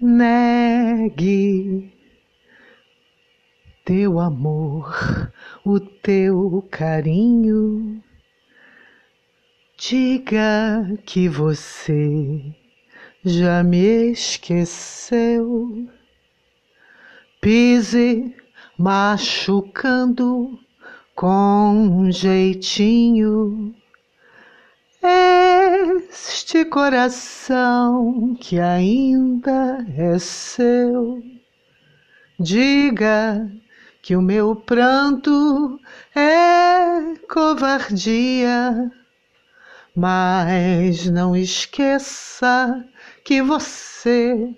negue teu amor, o teu carinho. Diga que você já me esqueceu. Pise machucando com jeitinho este coração que ainda é seu. Diga que o meu pranto é covardia, mas não esqueça que você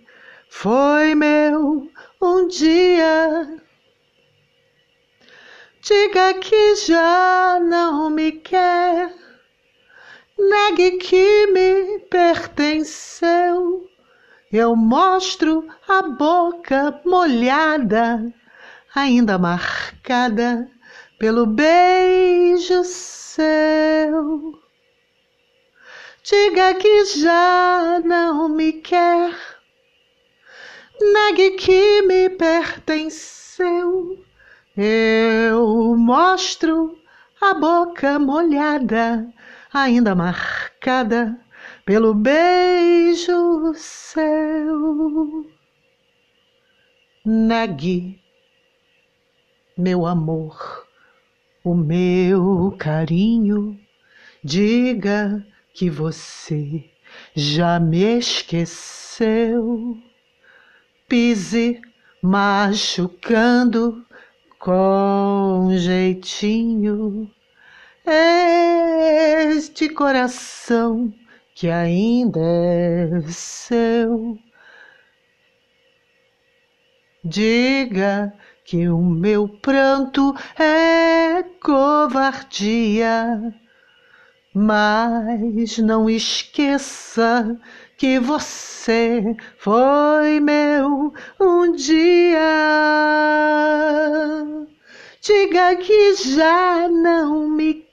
foi meu um dia. Diga que já não me quer, negue que me pertenceu. Eu mostro a boca molhada, ainda marcada pelo beijo seu. Diga que já não me quer, negue que me pertenceu. Eu mostro a boca molhada, ainda marcada pelo beijo seu. Negue, meu amor, o meu carinho, diga que você já me esqueceu. Pise machucando com jeitinho este coração que ainda é seu. Diga que o meu pranto é covardia, mas não esqueça que você foi meu um dia. Diga que já não me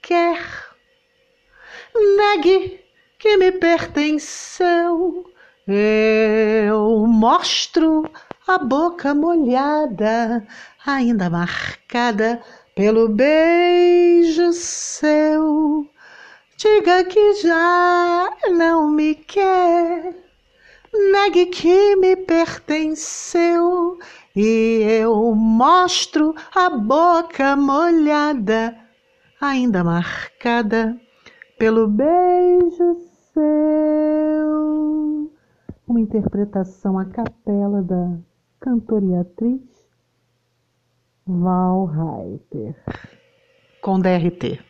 negue que me pertenceu. Eu mostro a boca molhada, ainda marcada pelo beijo seu. Diga que já não me quer, negue que me pertenceu. E eu mostro a boca molhada, ainda marcada pelo beijo seu. Uma interpretação a capela da cantora e atriz Val Reiter, com DRT.